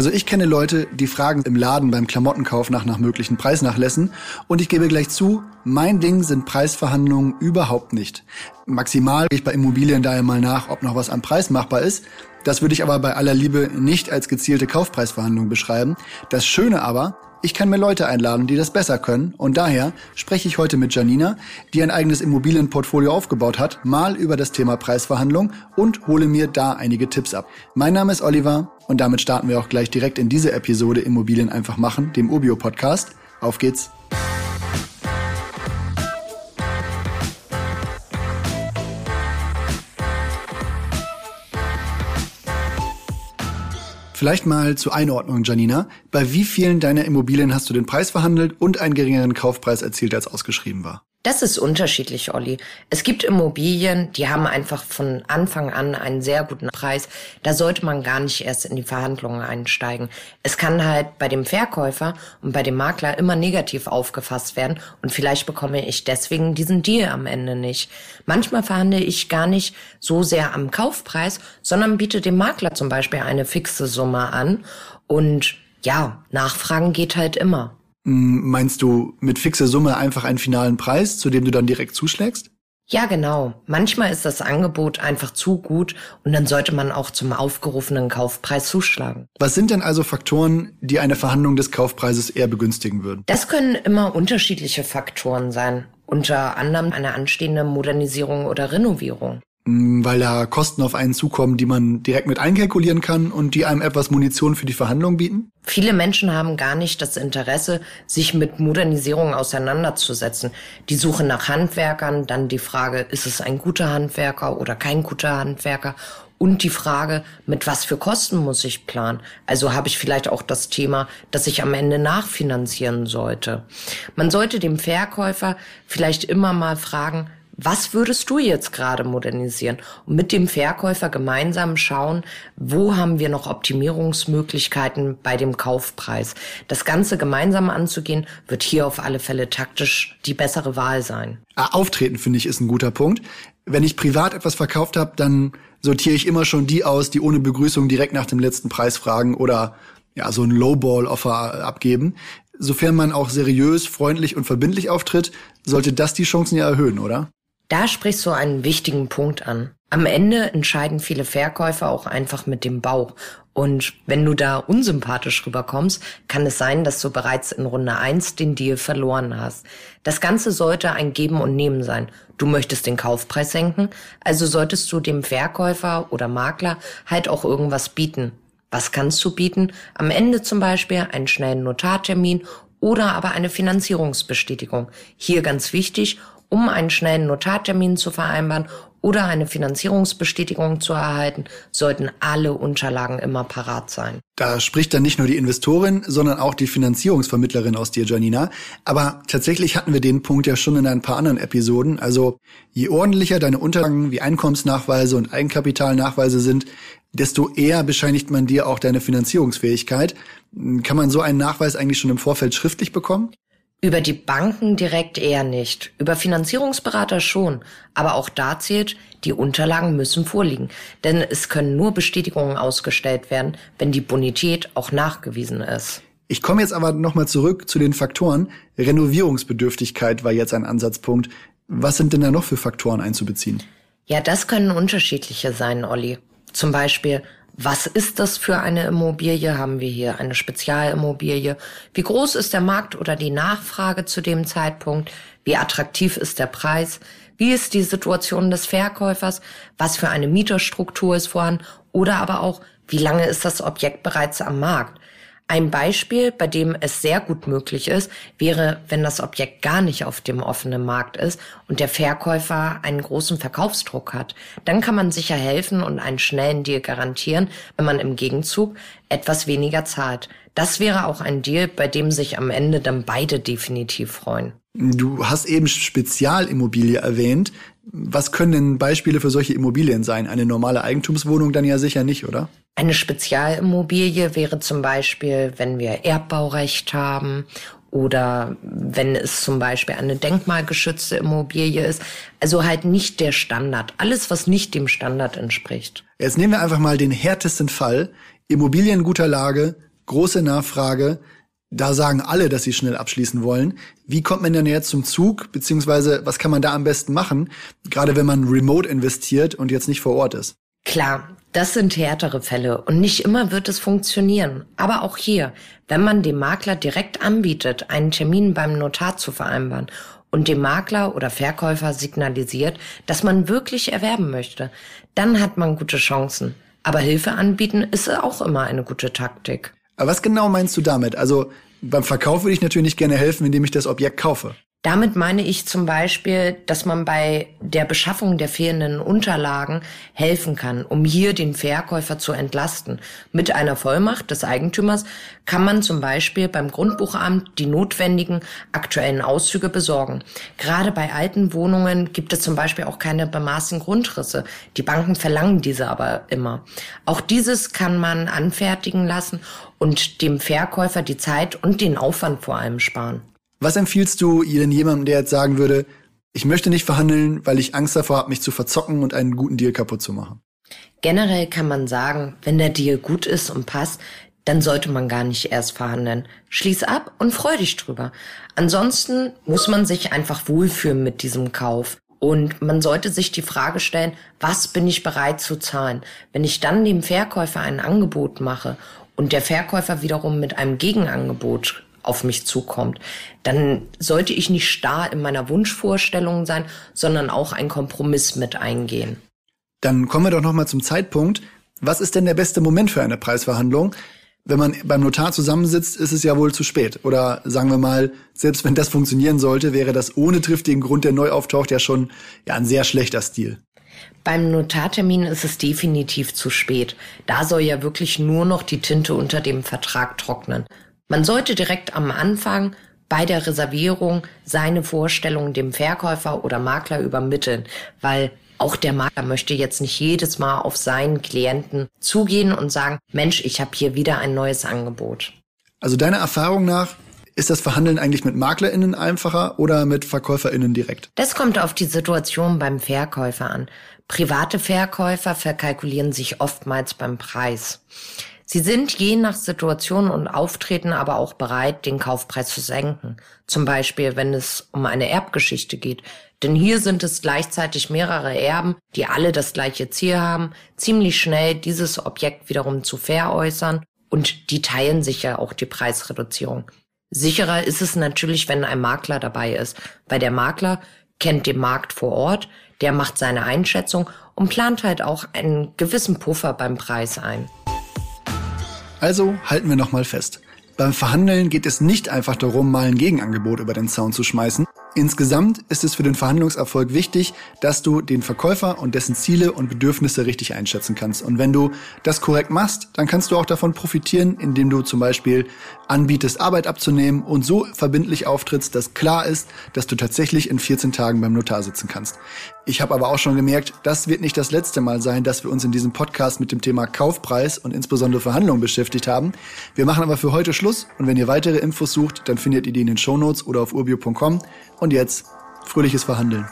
Also ich kenne Leute, die fragen im Laden beim Klamottenkauf nach nach möglichen Preisnachlässen und ich gebe gleich zu, mein Ding sind Preisverhandlungen überhaupt nicht. Maximal gehe ich bei Immobilien daher mal nach, ob noch was am Preis machbar ist. Das würde ich aber bei aller Liebe nicht als gezielte Kaufpreisverhandlung beschreiben. Das Schöne aber, ich kann mir Leute einladen, die das besser können und daher spreche ich heute mit Janina, die ein eigenes Immobilienportfolio aufgebaut hat, mal über das Thema Preisverhandlung und hole mir da einige Tipps ab. Mein Name ist Oliver und damit starten wir auch gleich direkt in diese Episode Immobilien einfach machen, dem Ubio Podcast. Auf geht's! Vielleicht mal zur Einordnung, Janina. Bei wie vielen deiner Immobilien hast du den Preis verhandelt und einen geringeren Kaufpreis erzielt, als ausgeschrieben war? Das ist unterschiedlich, Olli. Es gibt Immobilien, die haben einfach von Anfang an einen sehr guten Preis. Da sollte man gar nicht erst in die Verhandlungen einsteigen. Es kann halt bei dem Verkäufer und bei dem Makler immer negativ aufgefasst werden und vielleicht bekomme ich deswegen diesen Deal am Ende nicht. Manchmal verhandle ich gar nicht so sehr am Kaufpreis, sondern biete dem Makler zum Beispiel eine fixe Summe an und ja, Nachfragen geht halt immer. Meinst du mit fixer Summe einfach einen finalen Preis, zu dem du dann direkt zuschlägst? Ja, genau. Manchmal ist das Angebot einfach zu gut und dann sollte man auch zum aufgerufenen Kaufpreis zuschlagen. Was sind denn also Faktoren, die eine Verhandlung des Kaufpreises eher begünstigen würden? Das können immer unterschiedliche Faktoren sein. Unter anderem eine anstehende Modernisierung oder Renovierung. Mm, weil da Kosten auf einen zukommen, die man direkt mit einkalkulieren kann und die einem etwas Munition für die Verhandlung bieten? Viele Menschen haben gar nicht das Interesse, sich mit Modernisierung auseinanderzusetzen. Die Suche nach Handwerkern, dann die Frage, ist es ein guter Handwerker oder kein guter Handwerker? Und die Frage, mit was für Kosten muss ich planen? Also habe ich vielleicht auch das Thema, dass ich am Ende nachfinanzieren sollte. Man sollte dem Verkäufer vielleicht immer mal fragen, was würdest du jetzt gerade modernisieren? Und mit dem Verkäufer gemeinsam schauen, wo haben wir noch Optimierungsmöglichkeiten bei dem Kaufpreis. Das Ganze gemeinsam anzugehen, wird hier auf alle Fälle taktisch die bessere Wahl sein. Ah, auftreten, finde ich, ist ein guter Punkt. Wenn ich privat etwas verkauft habe, dann sortiere ich immer schon die aus, die ohne Begrüßung direkt nach dem letzten Preis fragen oder ja, so ein Lowball-Offer abgeben. Sofern man auch seriös, freundlich und verbindlich auftritt, sollte das die Chancen ja erhöhen, oder? Da sprichst du einen wichtigen Punkt an. Am Ende entscheiden viele Verkäufer auch einfach mit dem Bauch. Und wenn du da unsympathisch rüberkommst, kann es sein, dass du bereits in Runde eins den Deal verloren hast. Das Ganze sollte ein Geben und Nehmen sein. Du möchtest den Kaufpreis senken, also solltest du dem Verkäufer oder Makler halt auch irgendwas bieten. Was kannst du bieten? Am Ende zum Beispiel einen schnellen Notartermin oder aber eine Finanzierungsbestätigung. Hier ganz wichtig, um einen schnellen Notartermin zu vereinbaren oder eine Finanzierungsbestätigung zu erhalten, sollten alle Unterlagen immer parat sein. Da spricht dann nicht nur die Investorin, sondern auch die Finanzierungsvermittlerin aus dir, Janina. Aber tatsächlich hatten wir den Punkt ja schon in ein paar anderen Episoden. Also je ordentlicher deine Unterlagen wie Einkommensnachweise und Eigenkapitalnachweise sind, desto eher bescheinigt man dir auch deine Finanzierungsfähigkeit. Kann man so einen Nachweis eigentlich schon im Vorfeld schriftlich bekommen? Über die Banken direkt eher nicht. Über Finanzierungsberater schon. Aber auch da zählt, die Unterlagen müssen vorliegen. Denn es können nur Bestätigungen ausgestellt werden, wenn die Bonität auch nachgewiesen ist. Ich komme jetzt aber nochmal zurück zu den Faktoren. Renovierungsbedürftigkeit war jetzt ein Ansatzpunkt. Was sind denn da noch für Faktoren einzubeziehen? Ja, das können unterschiedliche sein, Olli. Zum Beispiel was ist das für eine Immobilie? Haben wir hier eine Spezialimmobilie? Wie groß ist der Markt oder die Nachfrage zu dem Zeitpunkt? Wie attraktiv ist der Preis? Wie ist die Situation des Verkäufers? Was für eine Mieterstruktur ist vorhanden? Oder aber auch, wie lange ist das Objekt bereits am Markt? Ein Beispiel, bei dem es sehr gut möglich ist, wäre, wenn das Objekt gar nicht auf dem offenen Markt ist und der Verkäufer einen großen Verkaufsdruck hat. Dann kann man sicher helfen und einen schnellen Deal garantieren, wenn man im Gegenzug etwas weniger zahlt. Das wäre auch ein Deal, bei dem sich am Ende dann beide definitiv freuen. Du hast eben Spezialimmobilie erwähnt. Was können denn Beispiele für solche Immobilien sein? Eine normale Eigentumswohnung dann ja sicher nicht, oder? Eine Spezialimmobilie wäre zum Beispiel, wenn wir Erbbaurecht haben oder wenn es zum Beispiel eine denkmalgeschützte Immobilie ist. Also halt nicht der Standard. Alles, was nicht dem Standard entspricht. Jetzt nehmen wir einfach mal den härtesten Fall. Immobilien guter Lage, große Nachfrage. Da sagen alle, dass sie schnell abschließen wollen. Wie kommt man denn jetzt zum Zug? Beziehungsweise was kann man da am besten machen? Gerade wenn man remote investiert und jetzt nicht vor Ort ist. Klar, das sind härtere Fälle und nicht immer wird es funktionieren. Aber auch hier, wenn man dem Makler direkt anbietet, einen Termin beim Notar zu vereinbaren und dem Makler oder Verkäufer signalisiert, dass man wirklich erwerben möchte, dann hat man gute Chancen. Aber Hilfe anbieten ist auch immer eine gute Taktik. Aber was genau meinst du damit? Also beim Verkauf würde ich natürlich nicht gerne helfen, indem ich das Objekt kaufe. Damit meine ich zum Beispiel, dass man bei der Beschaffung der fehlenden Unterlagen helfen kann, um hier den Verkäufer zu entlasten. Mit einer Vollmacht des Eigentümers kann man zum Beispiel beim Grundbuchamt die notwendigen aktuellen Auszüge besorgen. Gerade bei alten Wohnungen gibt es zum Beispiel auch keine bemaßten Grundrisse. Die Banken verlangen diese aber immer. Auch dieses kann man anfertigen lassen und dem Verkäufer die Zeit und den Aufwand vor allem sparen. Was empfiehlst du denn jemandem, der jetzt sagen würde, ich möchte nicht verhandeln, weil ich Angst davor habe, mich zu verzocken und einen guten Deal kaputt zu machen? Generell kann man sagen, wenn der Deal gut ist und passt, dann sollte man gar nicht erst verhandeln. Schließ ab und freu dich drüber. Ansonsten muss man sich einfach wohlfühlen mit diesem Kauf. Und man sollte sich die Frage stellen, was bin ich bereit zu zahlen? Wenn ich dann dem Verkäufer ein Angebot mache und der Verkäufer wiederum mit einem Gegenangebot auf mich zukommt, dann sollte ich nicht starr in meiner Wunschvorstellung sein, sondern auch einen Kompromiss mit eingehen. Dann kommen wir doch noch mal zum Zeitpunkt. Was ist denn der beste Moment für eine Preisverhandlung? Wenn man beim Notar zusammensitzt, ist es ja wohl zu spät. Oder sagen wir mal, selbst wenn das funktionieren sollte, wäre das ohne triftigen Grund, der neu auftaucht, ja schon ja, ein sehr schlechter Stil. Beim Notartermin ist es definitiv zu spät. Da soll ja wirklich nur noch die Tinte unter dem Vertrag trocknen. Man sollte direkt am Anfang bei der Reservierung seine Vorstellungen dem Verkäufer oder Makler übermitteln, weil auch der Makler möchte jetzt nicht jedes Mal auf seinen Klienten zugehen und sagen, Mensch, ich habe hier wieder ein neues Angebot. Also deiner Erfahrung nach ist das Verhandeln eigentlich mit MaklerInnen einfacher oder mit VerkäuferInnen direkt? Das kommt auf die Situation beim Verkäufer an. Private Verkäufer verkalkulieren sich oftmals beim Preis. Sie sind je nach Situation und Auftreten aber auch bereit, den Kaufpreis zu senken. Zum Beispiel, wenn es um eine Erbgeschichte geht. Denn hier sind es gleichzeitig mehrere Erben, die alle das gleiche Ziel haben, ziemlich schnell dieses Objekt wiederum zu veräußern und die teilen sich ja auch die Preisreduzierung. Sicherer ist es natürlich, wenn ein Makler dabei ist, weil der Makler kennt den Markt vor Ort, der macht seine Einschätzung und plant halt auch einen gewissen Puffer beim Preis ein. Also halten wir nochmal fest. Beim Verhandeln geht es nicht einfach darum, mal ein Gegenangebot über den Zaun zu schmeißen, Insgesamt ist es für den Verhandlungserfolg wichtig, dass du den Verkäufer und dessen Ziele und Bedürfnisse richtig einschätzen kannst. Und wenn du das korrekt machst, dann kannst du auch davon profitieren, indem du zum Beispiel anbietest, Arbeit abzunehmen und so verbindlich auftrittst, dass klar ist, dass du tatsächlich in 14 Tagen beim Notar sitzen kannst. Ich habe aber auch schon gemerkt, das wird nicht das letzte Mal sein, dass wir uns in diesem Podcast mit dem Thema Kaufpreis und insbesondere Verhandlungen beschäftigt haben. Wir machen aber für heute Schluss und wenn ihr weitere Infos sucht, dann findet ihr die in den Shownotes oder auf urbio.com. Und jetzt fröhliches Verhandeln.